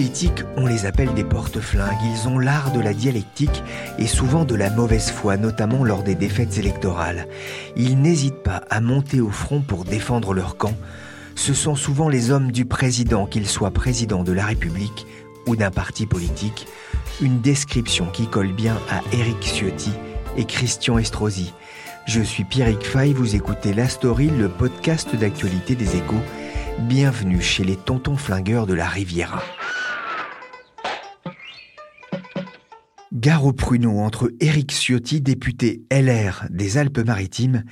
En politique, on les appelle des porte-flingues. Ils ont l'art de la dialectique et souvent de la mauvaise foi, notamment lors des défaites électorales. Ils n'hésitent pas à monter au front pour défendre leur camp. Ce sont souvent les hommes du président, qu'ils soient président de la République ou d'un parti politique. Une description qui colle bien à Éric Ciotti et Christian Estrosi. Je suis Pierrick Fay, vous écoutez La Story, le podcast d'actualité des échos. Bienvenue chez les tontons flingueurs de la Riviera. Gare au pruneau entre Éric Ciotti, député LR des Alpes-Maritimes,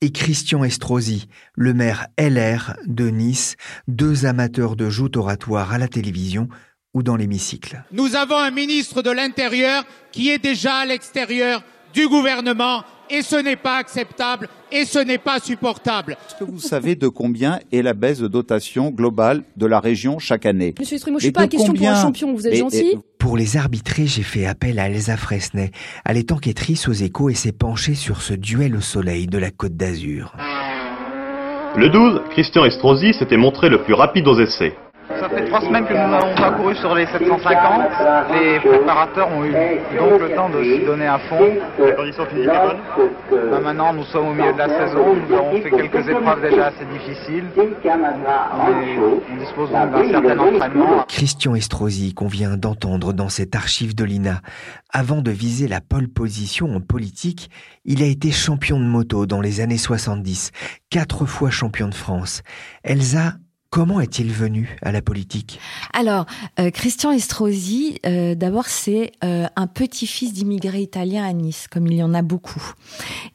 et Christian Estrosi, le maire LR de Nice, deux amateurs de joutes oratoires à la télévision ou dans l'hémicycle. Nous avons un ministre de l'Intérieur qui est déjà à l'extérieur du gouvernement et ce n'est pas acceptable et ce n'est pas supportable. Est-ce que vous savez de combien est la baisse de dotation globale de la région chaque année? Monsieur Estrimo, je suis pas à question pour un champion, vous êtes gentil. euh, Pour les arbitrer, j'ai fait appel à Elsa Fresnay. Elle est enquêtrice aux échos et s'est penchée sur ce duel au soleil de la Côte d'Azur. Le 12, Christian Estrosi s'était montré le plus rapide aux essais. Ça fait trois semaines que nous avons parcouru sur les 750. Les préparateurs ont eu donc le temps de s'y donner à fond. Physiques étaient bonnes Là, maintenant, nous sommes au milieu de la saison. Nous avons fait quelques épreuves déjà assez difficiles. On dispose donc d'un certain entraînement. Christian Estrosi qu'on vient d'entendre dans cette archive de l'INA. Avant de viser la pole position en politique, il a été champion de moto dans les années 70, quatre fois champion de France. Elsa, comment est-il venu à la politique? Alors, euh, Christian Estrosi, euh, d'abord, c'est euh, un petit-fils d'immigrés italiens à Nice, comme il y en a beaucoup.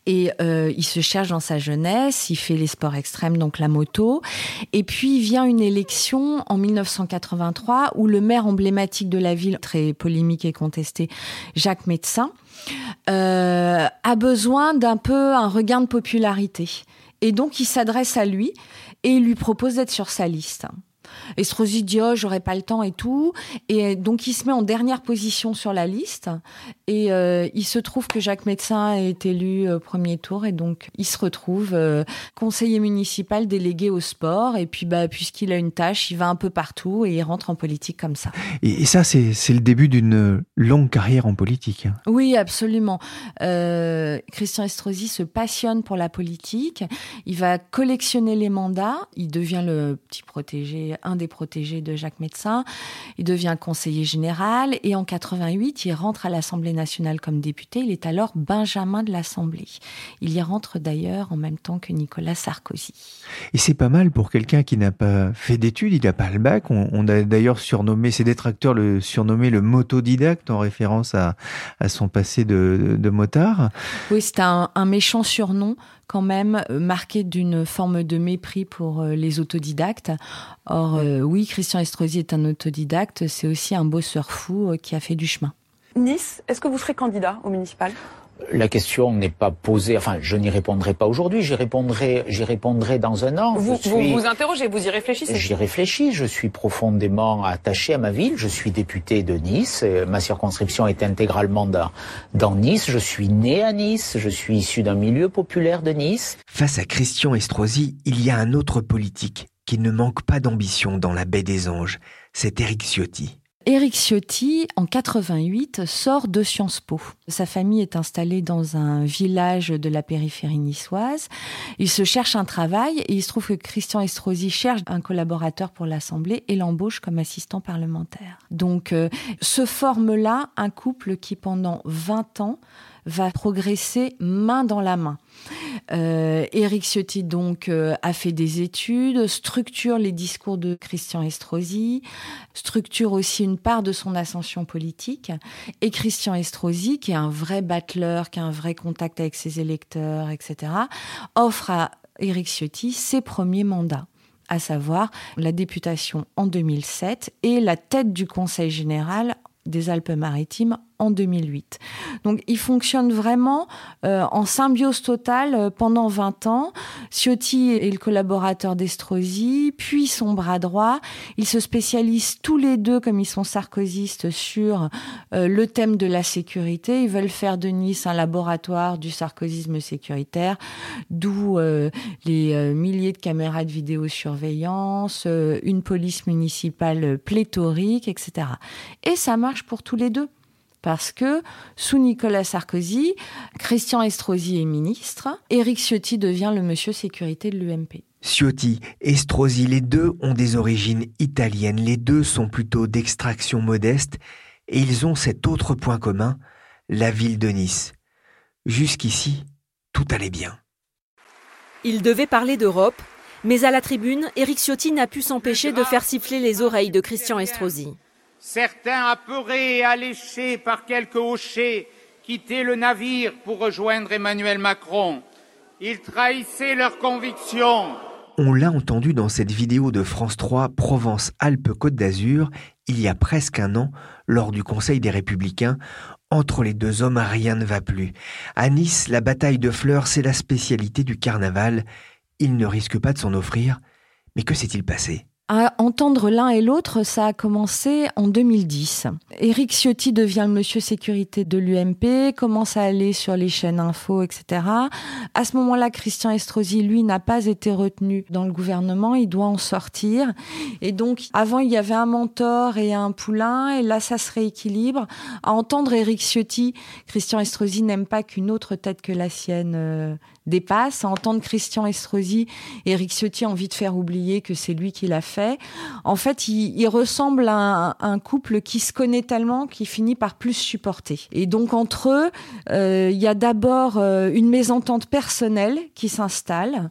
Et il se cherche dans sa jeunesse, il fait les sports extrêmes, donc la moto. Et puis, vient une élection en 1983 où le maire emblématique de la ville, très polémique et contesté, Jacques Médecin, a besoin d'un peu un regain de popularité. Et donc, il s'adresse à lui et lui propose d'être sur sa liste. Estrosi dit oh j'aurai pas le temps et tout et donc il se met en dernière position sur la liste et euh, il se trouve que Jacques Médecin est élu au premier tour et donc il se retrouve euh, conseiller municipal délégué au sport et puis bah puisqu'il a une tâche il va un peu partout et il rentre en politique comme ça. Et, et ça, c'est c'est le début d'une longue carrière en politique. Oui, absolument. Euh, Christian Estrosi se passionne pour la politique. Il va collectionner les mandats. Il devient le petit protégé, un des protégés de Jacques Médecin. Il devient conseiller général. Et en 88, il rentre à l'Assemblée nationale comme député. Il est alors Benjamin de l'Assemblée. Il y rentre d'ailleurs en même temps que Nicolas Sarkozy. Et c'est pas mal pour quelqu'un qui n'a pas fait d'études, il n'a pas le bac. On, on a d'ailleurs surnommé, ses détracteurs le surnommé le motodidacte en référence à, à son passé de, de, de motard. Oui, c'est un, un méchant surnom quand même euh, marqué d'une forme de mépris pour euh, les autodidactes. Or, euh, oui, Christian Estrosi est un autodidacte, c'est aussi un bosseur fou euh, qui a fait du chemin. Nice, est-ce que vous serez candidat au municipal? La question n'est pas posée, enfin, je n'y répondrai pas aujourd'hui, j'y répondrai, j'y répondrai dans un an. vous, Je vous suis- vous interrogez, vous y réfléchissez J'y réfléchis, je suis profondément attaché à ma ville, je suis député de Nice, euh, ma circonscription est intégralement dans, dans Nice, je suis né à Nice, je suis issu d'un milieu populaire de Nice. Face à Christian Estrosi, il y a un autre politique qui ne manque pas d'ambition dans la baie des anges. C'est Éric Ciotti. Éric Ciotti, en 88, sort de Sciences Po. Sa famille est installée dans un village de la périphérie niçoise. Il se cherche un travail et il se trouve que Christian Estrosi cherche un collaborateur pour l'Assemblée et l'embauche comme assistant parlementaire. Donc, euh, se forme là un couple qui, pendant 20 ans, va progresser main dans la main. Euh, Éric Ciotti donc euh, a fait des études, structure les discours de Christian Estrosi, structure aussi une part de son ascension politique. Et Christian Estrosi, qui est un vrai battleur, qui a un vrai contact avec ses électeurs, etc., offre à Éric Ciotti ses premiers mandats à savoir la députation en 2007 et la tête du Conseil général des Alpes-Maritimes en 2008. Donc il fonctionne vraiment euh, en symbiose totale euh, pendant 20 ans. Ciotti est le collaborateur d'Estrosi, puis son bras droit. Ils se spécialisent tous les deux, comme ils sont sarkozystes, sur euh, le thème de la sécurité. Ils veulent faire de Nice un laboratoire du sarkozysme sécuritaire, d'où les milliers de caméras de vidéosurveillance, une police municipale pléthorique, etc. Et ça marche pour tous les deux parce que sous Nicolas Sarkozy, Christian Estrosi est ministre, Éric Ciotti devient le monsieur sécurité de l'UMP. Ciotti, Estrosi, les deux ont des origines italiennes, les deux sont plutôt d'extraction modeste, et ils ont cet autre point commun, la ville de Nice. Jusqu'ici, tout allait bien. Il devait parler d'Europe, mais à la tribune, Éric Ciotti n'a pu s'empêcher de faire siffler les oreilles de Christian Estrosi. Certains, apeurés et alléchés par quelques hochets, quittaient le navire pour rejoindre Emmanuel Macron. Ils trahissaient leurs convictions. On l'a entendu dans cette vidéo de France 3 Provence-Alpes-Côte d'Azur il y a presque un an lors du Conseil des Républicains. Entre les deux hommes, rien ne va plus. À Nice, la bataille de fleurs, c'est la spécialité du carnaval. Il ne risque pas de s'en offrir. Mais que s'est-il passé? À entendre l'un et l'autre, ça a commencé en 2010. Éric Ciotti devient le monsieur sécurité de l'UMP, commence à aller sur les chaînes info, etc. À ce moment-là, Christian Estrosi, lui, n'a pas été retenu dans le gouvernement, il doit en sortir. Et donc, avant, il y avait un mentor et un poulain, et là, ça se rééquilibre. À entendre Éric Ciotti, Christian Estrosi n'aime pas qu'une autre tête que la sienne euh, dépasse. À entendre Christian Estrosi, Éric Ciotti envie de faire oublier que c'est lui qui l'a fait. En fait, il, ressemble à un, couple qui se connaît tellement qu'il finit par plus supporter. Et donc entre eux, euh, il y a d'abord euh, une mésentente personnelle qui s'installe.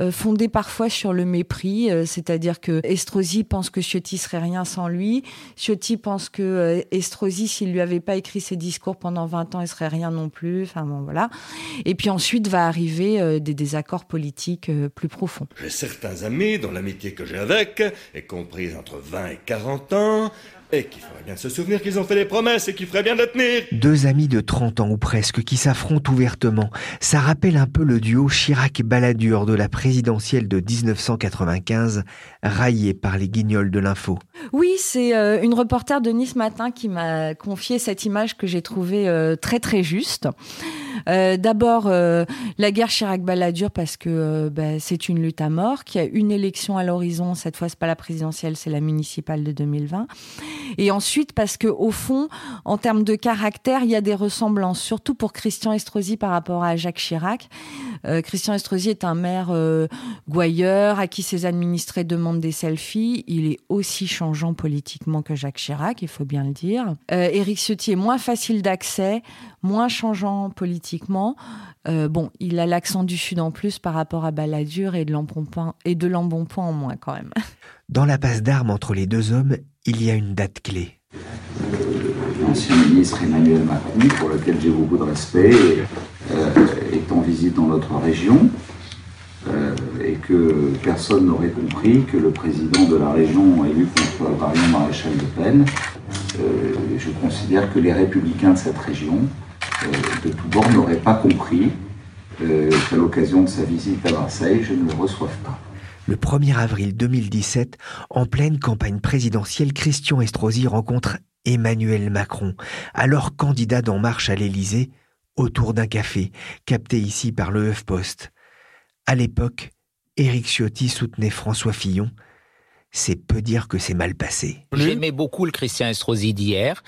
Euh, fondée parfois sur le mépris, c'est-à-dire que Estrosi pense que Ciotti serait rien sans lui. Ciotti pense que Estrosi, s'il lui avait pas écrit ses discours pendant 20 ans, il serait rien non plus. Enfin bon, voilà. Et puis ensuite va arriver euh, des désaccords politiques euh, plus profonds. J'ai certains amis dont l'amitié que j'ai avec est comprise entre 20 et 40 ans, et qui feraient bien se souvenir qu'ils ont fait des promesses et qui feraient bien de tenir. Deux amis de 30 ans ou presque qui s'affrontent ouvertement. Ça rappelle un peu le duo Chirac-Balladur de la présidentielle de 1995, raillé par les guignols de l'info. Oui, c'est euh, une reporter de Nice Matin qui m'a confié cette image que j'ai trouvée très très juste. Euh, d'abord, euh, la guerre Chirac-Balladur parce que euh, bah, c'est une lutte à mort, qu'il y a une élection à l'horizon. Cette fois, c'est pas la présidentielle, c'est la municipale de 2020. Et ensuite, parce que au fond, en termes de caractère, il y a des ressemblances, surtout pour Christian Estrosi par rapport à Jacques Chirac. Christian Estrosi est un maire gouailleur à qui ses administrés demandent des selfies. Il est aussi changeant politiquement que Jacques Chirac, il faut bien le dire. Éric Ciotti est moins facile d'accès, moins changeant politiquement. Euh, bon, il a l'accent du Sud en plus par rapport à Balladur et de l'embonpoint en moins quand même. Dans la passe d'armes entre les deux hommes, il y a une date clé. L'ancien ministre Emmanuel Macron, pour lequel j'ai beaucoup de respect, euh, est en visite dans notre région euh, et que personne n'aurait compris que le président de la région élu contre Marion Maréchal Le Pen, je considère que les républicains de cette région euh, de tout bord n'aurait pas compris euh, qu'à l'occasion de sa visite à Marseille, je ne le reçoive pas. Le 1er avril 2017, en pleine campagne présidentielle, Christian Estrosi rencontre Emmanuel Macron, alors candidat d'En Marche à l'Élysée, autour d'un café, capté ici par le HuffPost. À l'époque, Éric Ciotti soutenait François Fillon. c'est peu dire que c'est mal passé. J'aimais beaucoup le Christian Estrosi d'hier.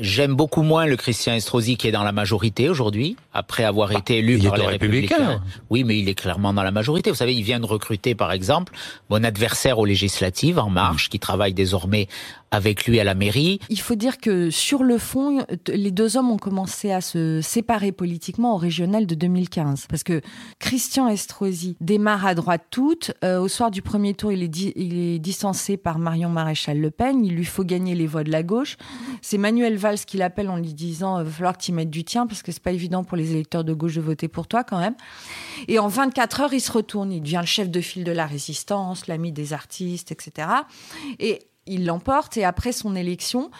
J'aime beaucoup moins le Christian Estrosi qui est dans la majorité aujourd'hui, après avoir bah, été élu par les républicains. Oui, mais il est clairement dans la majorité. Vous savez, il vient de recruter, par exemple, mon adversaire aux législatives, En Marche, qui travaille désormais avec lui à la mairie. Il faut dire que sur le fond, les deux hommes ont commencé à se séparer politiquement au régional de 2015. Parce que Christian Estrosi démarre à droite toute. Euh, au soir du premier tour, il est, il est distancé par Marion Maréchal Le Pen. Il lui faut gagner les voix de la gauche. C'est Manuel Valls qui l'appelle en lui disant il va falloir que tu mettes du tien parce que c'est pas évident pour les électeurs de gauche de voter pour toi quand même. Et en 24 heures, il se retourne. Il devient le chef de file de la résistance, l'ami des artistes, etc. Et il l'emporte et après son élection,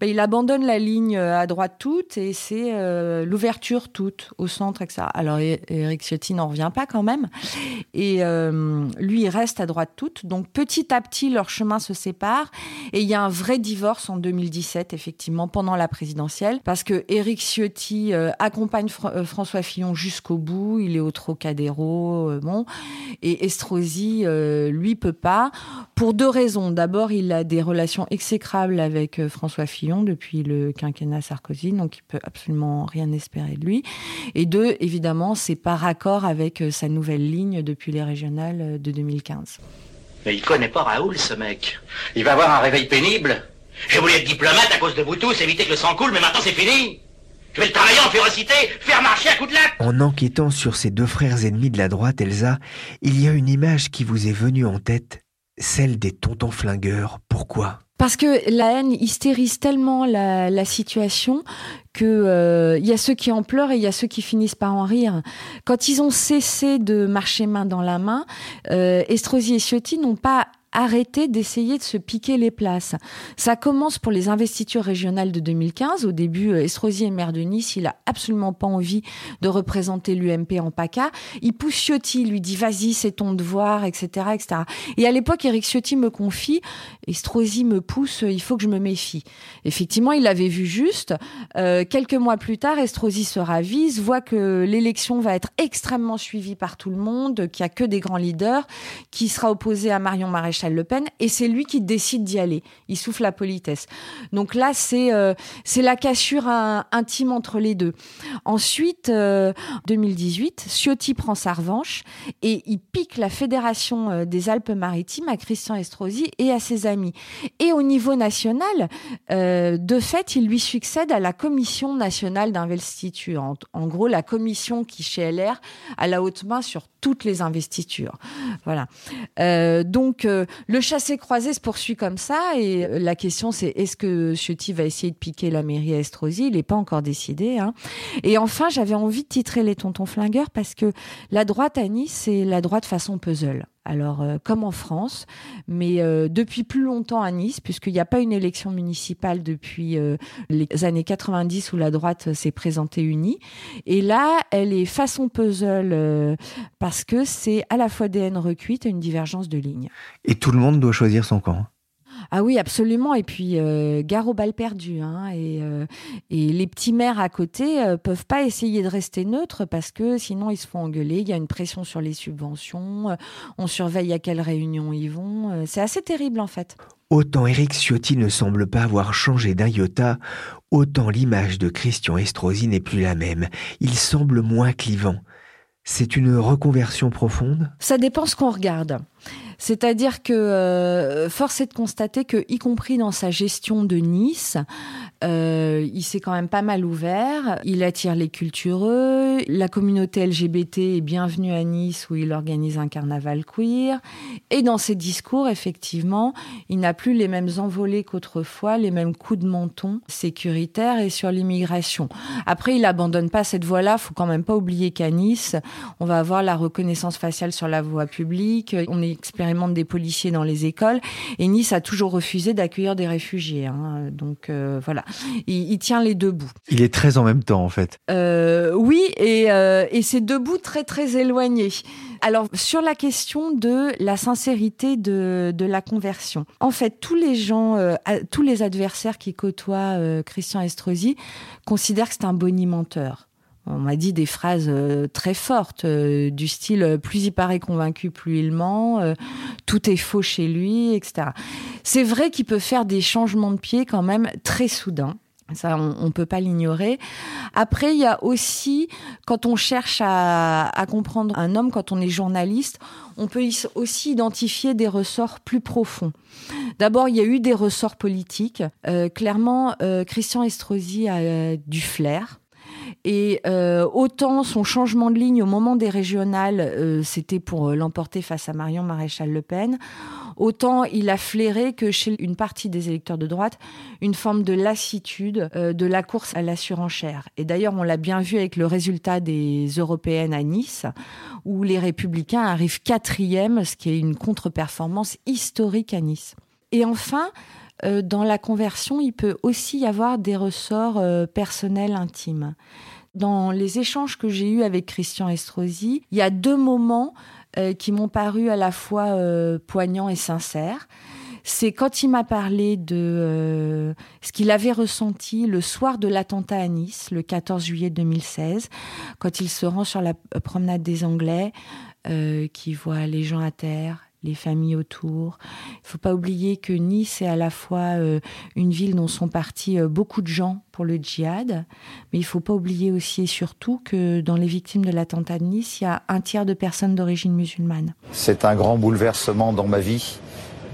ben, il abandonne la ligne euh, à droite toute et c'est euh, l'ouverture toute au centre, etc. Alors Eric Ciotti n'en revient pas quand même. Et euh, lui, il reste à droite toute. Donc petit à petit, leurs chemins se séparent. Et il y a un vrai divorce en 2017, effectivement, pendant la présidentielle, parce que Eric Ciotti accompagne François Fillon jusqu'au bout. Il est au Trocadéro, bon. Et Estrosi, lui, peut pas. Pour deux raisons. D'abord, il a des relations exécrables avec François Fillon depuis le quinquennat Sarkozy, donc il peut absolument rien espérer de lui. Et deux, évidemment, c'est par accord avec euh, sa nouvelle ligne depuis les régionales euh, de 2015. Mais il connaît pas Raoul, ce mec. Il va avoir un réveil pénible. J'ai voulu être diplomate à cause de vous tous, éviter que le sang coule, mais maintenant c'est fini. Je vais le travailler en férocité, faire marcher à coups de latte. En enquêtant sur ces deux frères ennemis de la droite, Elsa, il y a une image qui vous est venue en tête, celle des tontons flingueurs. Pourquoi? Parce que la haine hystérise tellement la, situation que euh, il y a ceux qui en pleurent et il y a ceux qui finissent par en rire. Quand ils ont cessé de marcher main dans la main, euh, Estrosi et Ciotti n'ont pas arrêter d'essayer de se piquer les places. Ça commence pour les investitures régionales de 2015. Au début, euh, Estrosi est maire de Nice. Il a absolument pas envie de représenter l'UMP en PACA. Il pousse Ciotti, lui dit vas-y, c'est ton devoir, etc., etc. Et à l'époque, Eric Ciotti me confie, Estrosi me pousse, il faut que je me méfie. Effectivement, il avait vu juste. Euh, quelques mois plus tard, Estrosi se ravise, voit que l'élection va être extrêmement suivie par tout le monde, qu'il y a que des grands leaders, qui sera opposé à Marion Maréchal le Pen, et c'est lui qui décide d'y aller. Il souffle la politesse. Donc là, c'est euh, la cassure intime entre les deux. Ensuite, 2018, euh, Ciotti prend sa revanche et il pique la Fédération euh, des Alpes-Maritimes à Christian Estrosi et à ses amis. Et au niveau national, de fait, il lui succède à la Commission nationale d'investiture. En, en, gros, la commission qui, chez LR, a la haute main sur toutes les investitures. Voilà. donc, le chassé-croisé se poursuit comme ça et euh, la question c'est est-ce que Ciotti va essayer de piquer la mairie à Estrosi? Il n'est pas encore décidé. Hein. Et enfin, j'avais envie de titrer les tontons flingueurs parce que la droite à Nice, c'est la droite façon puzzle. Alors, euh, comme en France, mais euh, depuis plus longtemps à Nice, puisqu'il n'y a pas une élection municipale depuis les années 90 où la droite s'est présentée unie. Et là, elle est façon puzzle parce que c'est à la fois des haines recuites et une divergence de lignes. Et tout le monde doit choisir son camp. Ah oui, absolument. Et puis, euh, gare aux balles perdues. Hein. Euh, et, les petits maires à côté euh, peuvent pas essayer de rester neutres parce que sinon ils se font engueuler. Il y a une pression sur les subventions. on surveille à quelles réunions ils vont. c'est assez terrible en fait. Autant Éric Ciotti ne semble pas avoir changé d'un iota, autant l'image de Christian Estrosi n'est plus la même. Il semble moins clivant. C'est une reconversion profonde? Ça dépend ce qu'on regarde. C'est-à-dire que euh, force est de constater que, y compris dans sa gestion de Nice, euh, il s'est quand même pas mal ouvert. Il attire les cultureux. La communauté LGBT est bienvenue à Nice où il organise un carnaval queer. Et dans ses discours, effectivement, il n'a plus les mêmes envolées qu'autrefois, les mêmes coups de menton sécuritaires et sur l'immigration. Après, il abandonne pas cette voie-là. Faut quand même pas oublier qu'à Nice, on va avoir la reconnaissance faciale sur la voie publique. On expérimente des policiers dans les écoles. Et Nice a toujours refusé d'accueillir des réfugiés. Hein. Donc euh, voilà il, tient les deux bouts. Il est très en même temps, en fait. Euh, oui, et, euh, et c'est deux bouts très, très éloignés. Alors, sur la question de la sincérité de, de la conversion, en fait, tous les gens, euh, tous les adversaires qui côtoient Christian Estrosi considèrent que c'est un bonimenteur On m'a dit des phrases euh, très fortes, euh, du style euh, plus il paraît convaincu, plus il ment, tout est faux chez lui, etc. C'est vrai qu'il peut faire des changements de pied quand même très soudains. Ça, on ne peut pas l'ignorer. Après, il y a aussi, quand on cherche à, comprendre un homme, quand on est journaliste, on peut aussi identifier des ressorts plus profonds. D'abord, il y a eu des ressorts politiques. Clairement, Christian Estrosi a du flair. Et euh, autant son changement de ligne au moment des régionales, euh, c'était pour l'emporter face à Marion Maréchal Le Pen, autant il a flairé que chez une partie des électeurs de droite, une forme de lassitude euh, de la course à la surenchère. Et d'ailleurs, on l'a bien vu avec le résultat des européennes à Nice, où les républicains arrivent quatrième, ce qui est une contre-performance historique à Nice. Et enfin, euh, dans la conversion, il peut aussi y avoir des ressorts euh, personnels intimes. Dans les échanges que j'ai eus avec Christian Estrosi, il y a deux moments euh, qui m'ont paru à la fois poignants et sincères. C'est quand il m'a parlé de ce qu'il avait ressenti le soir de l'attentat à Nice, le 14 juillet 2016, quand il se rend sur la promenade des Anglais, qui voit les gens à terre, les familles autour. Il faut pas oublier que Nice est à la fois euh, une ville dont sont partis euh, beaucoup de gens pour le djihad, mais il faut pas oublier aussi et surtout que dans les victimes de l'attentat de Nice, il y a un tiers de personnes d'origine musulmane. C'est un grand bouleversement dans ma vie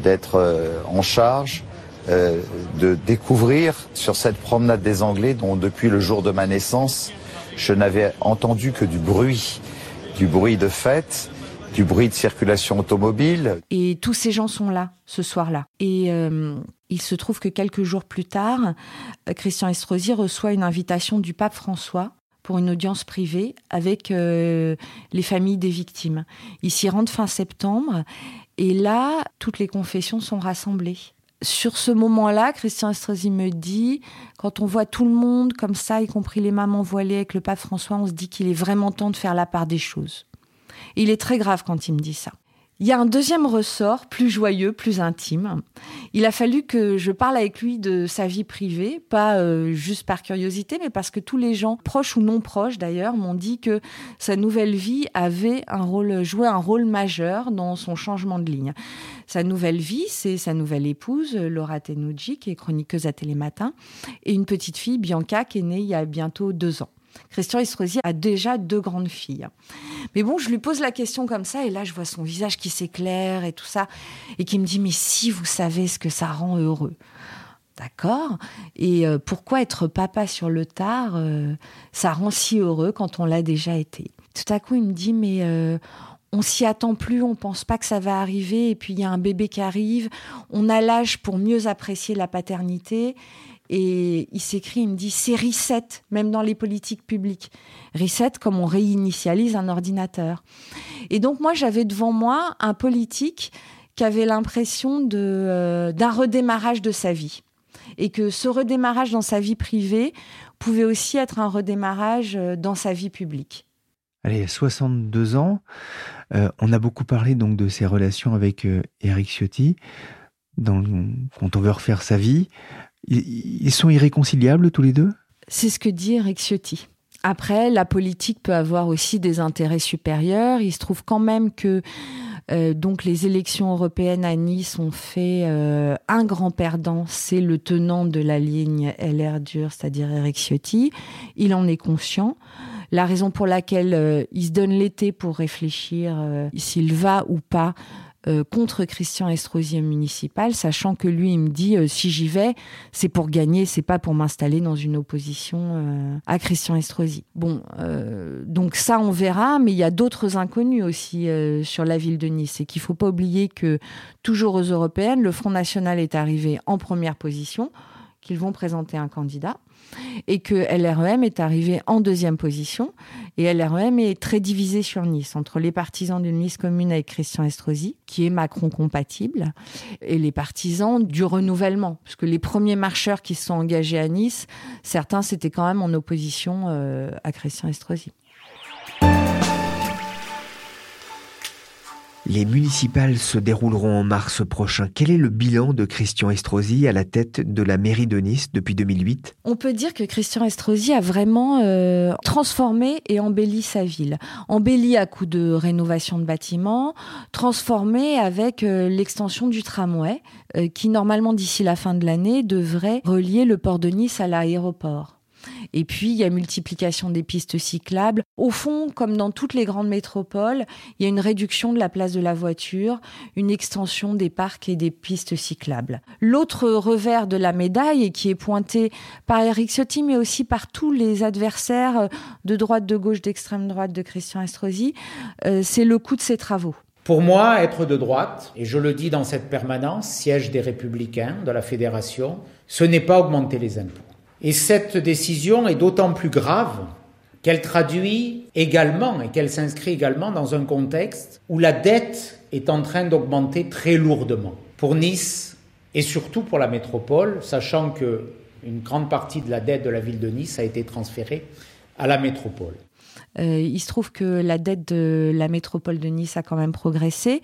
d'être euh, en charge, de découvrir sur cette promenade des Anglais dont depuis le jour de ma naissance, je n'avais entendu que du bruit, du bruit de fête du bruit de circulation automobile. Et tous ces gens sont là ce soir-là. Et euh, il se trouve que quelques jours plus tard, Christian Estrosi reçoit une invitation du pape François pour une audience privée avec euh, les familles des victimes. Il s'y rend fin septembre et là, toutes les confessions sont rassemblées. Sur ce moment-là, Christian Estrosi me dit, quand on voit tout le monde comme ça, y compris les mamans voilées avec le pape François, on se dit qu'il est vraiment temps de faire la part des choses. Il est très grave quand il me dit ça. Il y a un deuxième ressort, plus joyeux, plus intime. Il a fallu que je parle avec lui de sa vie privée, pas euh, juste par curiosité, mais parce que tous les gens, proches ou non proches d'ailleurs, m'ont dit que sa nouvelle vie avait un rôle, joué un rôle majeur dans son changement de ligne. Sa nouvelle vie, c'est sa nouvelle épouse, Laura Tenucci, qui est chroniqueuse à Télématin, et une petite fille, Bianca, qui est née il y a bientôt deux ans. Christian Estrosi a déjà deux grandes filles. Mais bon, je lui pose la question comme ça, et là, je vois son visage qui s'éclaire et tout ça, et qui me dit, mais si vous savez ce que ça rend heureux. D'accord? Et euh, pourquoi être papa sur le tard, euh, ça rend si heureux quand on l'a déjà été? Tout à coup, il me dit, mais euh, on s'y attend plus, on pense pas que ça va arriver, et puis il y a un bébé qui arrive, on a l'âge pour mieux apprécier la paternité, et il s'écrit, il me dit, c'est reset, même dans les politiques publiques. Reset comme on réinitialise un ordinateur. Et donc moi, j'avais devant moi un politique qui avait l'impression de euh, d'un redémarrage de sa vie. Et que ce redémarrage dans sa vie privée pouvait aussi être un redémarrage euh, dans sa vie publique. Allez, 62 ans. Euh, on a beaucoup parlé donc de ses relations avec Eric Ciotti. Quand on veut refaire sa vie, ils sont irréconciliables tous les deux? C'est ce que dit Eric Ciotti. Après, la politique peut avoir aussi des intérêts supérieurs. Il se trouve quand même que euh, donc les élections européennes à Nice ont fait euh, un grand perdant, c'est le tenant de la ligne LR dur, c'est-à-dire Eric Ciotti. Il en est conscient. La raison pour laquelle euh, il se donne l'été pour réfléchir s'il va ou pas euh, contre Christian Estrosi municipal, sachant que lui, il me dit euh, si j'y vais, c'est pour gagner, c'est pas pour m'installer dans une opposition euh, à Christian Estrosi. Bon, donc ça, on verra, mais il y a d'autres inconnus aussi sur la ville de Nice. Et qu'il faut pas oublier que, toujours aux européennes, le Front National est arrivé en première position, qu'ils vont présenter un candidat et que LREM est arrivé en deuxième position. Et LREM est très divisé sur Nice, entre les partisans d'une Nice commune avec Christian Estrosi, qui est Macron compatible, et les partisans du renouvellement. Parce que les premiers marcheurs qui se sont engagés à Nice, certains c'était quand même en opposition euh, à Christian Estrosi. Les municipales se dérouleront en mars prochain. Quel est le bilan de Christian Estrosi à la tête de la mairie de Nice depuis 2008 On peut dire que Christian Estrosi a vraiment euh, transformé et embelli sa ville. Embelli à coup de rénovation de bâtiments, transformé avec euh, l'extension du tramway euh, qui normalement d'ici la fin de l'année devrait relier le port de Nice à l'aéroport. Et puis, il y a multiplication des pistes cyclables. Au fond, comme dans toutes les grandes métropoles, il y a une réduction de la place de la voiture, une extension des parcs et des pistes cyclables. L'autre revers de la médaille, et qui est pointé par Eric Ciotti, mais aussi par tous les adversaires de droite, de gauche, d'extrême droite de Christian Estrosi, euh, c'est le coût de ces travaux. Pour moi, être de droite, et je le dis dans cette permanence, siège des Républicains, de la Fédération, ce n'est pas augmenter les impôts. Et cette décision est d'autant plus grave qu'elle traduit également et qu'elle s'inscrit également dans un contexte où la dette est en train d'augmenter très lourdement pour Nice et surtout pour la métropole, sachant que une grande partie de la dette de la ville de Nice a été transférée à la métropole. Euh, il se trouve que la dette de la métropole de Nice a quand même progressé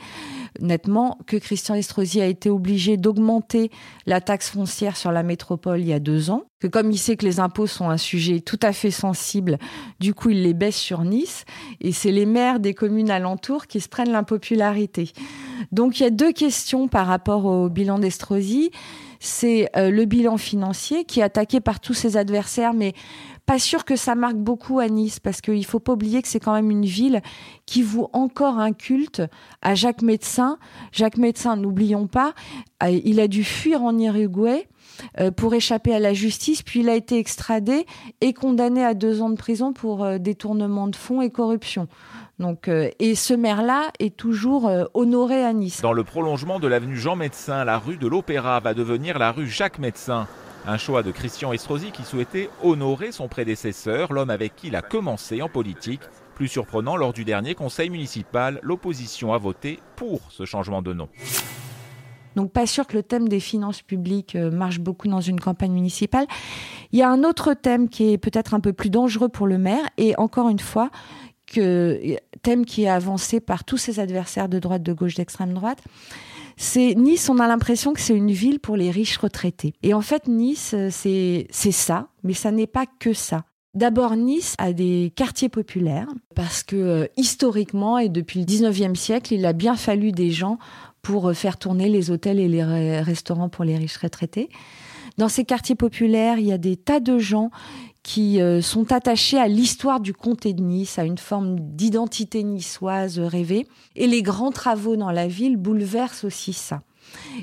nettement, que Christian Estrosi a été obligé d'augmenter la taxe foncière sur la métropole il y a deux ans, que comme il sait que les impôts sont un sujet tout à fait sensible, du coup il les baisse sur Nice, et c'est les maires des communes alentours qui se prennent l'impopularité. Donc il y a deux questions par rapport au bilan d'Estrosi. C'est euh, le bilan financier qui est attaqué par tous ses adversaires, mais pas sûr que ça marque beaucoup à Nice parce qu'il faut pas oublier que c'est quand même une ville qui voue encore un culte à Jacques Médecin. Jacques Médecin, n'oublions pas, il a dû fuir en Uruguay euh, pour échapper à la justice, puis il a été extradé et condamné à deux ans de prison pour euh, détournement de fonds et corruption. Donc, euh, et ce maire-là est toujours honoré à Nice. Dans le prolongement de l'avenue Jean Médecin, la rue de l'Opéra va devenir la rue Jacques Médecin. Un choix de Christian Estrosi qui souhaitait honorer son prédécesseur, l'homme avec qui il a commencé en politique. Plus surprenant, lors du dernier conseil municipal, l'opposition a voté pour ce changement de nom. Donc pas sûr que le thème des finances publiques euh, marche beaucoup dans une campagne municipale. Il y a un autre thème qui est peut-être un peu plus dangereux pour le maire et encore une fois, que, thème qui est avancé par tous ses adversaires de droite, de gauche, d'extrême droite c'est Nice, on a l'impression que c'est une ville pour les riches retraités. Et en fait, Nice, euh, c'est ça, mais ça n'est pas que ça. D'abord, Nice a des quartiers populaires parce que euh, historiquement et depuis le 19e siècle, il a bien fallu des gens pour euh, faire tourner les hôtels et les restaurants pour les riches retraités. Dans ces quartiers populaires, il y a des tas de gens qui euh, sont attachés à l'histoire du comté de Nice, à une forme d'identité niçoise rêvée. Et les grands travaux dans la ville bouleversent aussi ça.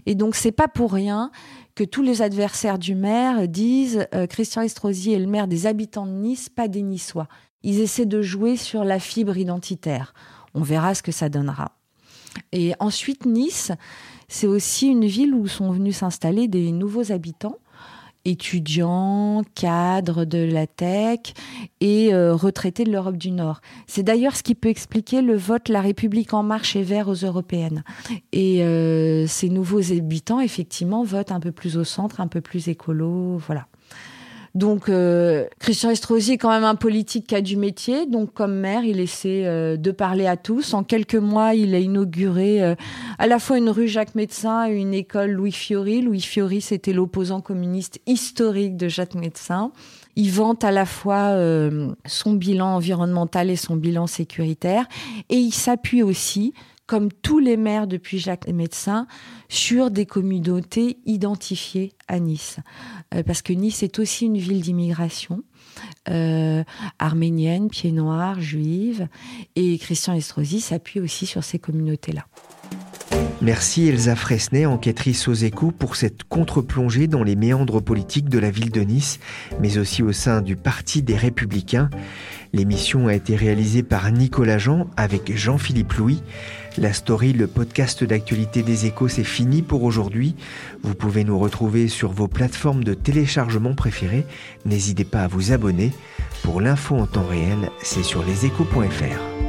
Et donc c'est pas pour rien que tous les adversaires du maire disent euh, Christian Estrosi est le maire des habitants de Nice, pas des Niçois. Ils essaient de jouer sur la fibre identitaire. On verra ce que ça donnera. Et ensuite, Nice, c'est aussi une ville où sont venus s'installer des nouveaux habitants étudiants, cadres de la tech et euh, retraités de l'Europe du Nord. C'est d'ailleurs ce qui peut expliquer le vote La République en marche et vert aux européennes. Et euh, ces nouveaux habitants, effectivement, votent un peu plus au centre, un peu plus écolo, voilà. Donc euh, Christian Estrosi est quand même un politique qui a du métier. Donc comme maire, il essaie euh, de parler à tous. En quelques mois, il a inauguré euh, à la fois une rue Jacques Médecin et une école Louis Fiori. Louis Fiori, c'était l'opposant communiste historique de Jacques Médecin. Il vante à la fois son bilan environnemental et son bilan sécuritaire. Et il s'appuie aussi comme tous les maires depuis Jacques Médecin, sur des communautés identifiées à Nice. Euh, parce que Nice est aussi une ville d'immigration. Euh, arménienne, pieds noirs, juive, et Christian Estrosi s'appuie aussi sur ces communautés-là. Merci Elsa Fresnay, enquêtrice aux échos, pour cette contre-plongée dans les méandres politiques de la ville de Nice, mais aussi au sein du Parti des Républicains. L'émission a été réalisée par Nicolas Jean avec Jean-Philippe Louis. La story, le podcast d'actualité des échos, c'est fini pour aujourd'hui. Vous pouvez nous retrouver sur vos plateformes de téléchargement préférées. N'hésitez pas à vous abonner. Pour l'info en temps réel, c'est sur leséchos.fr.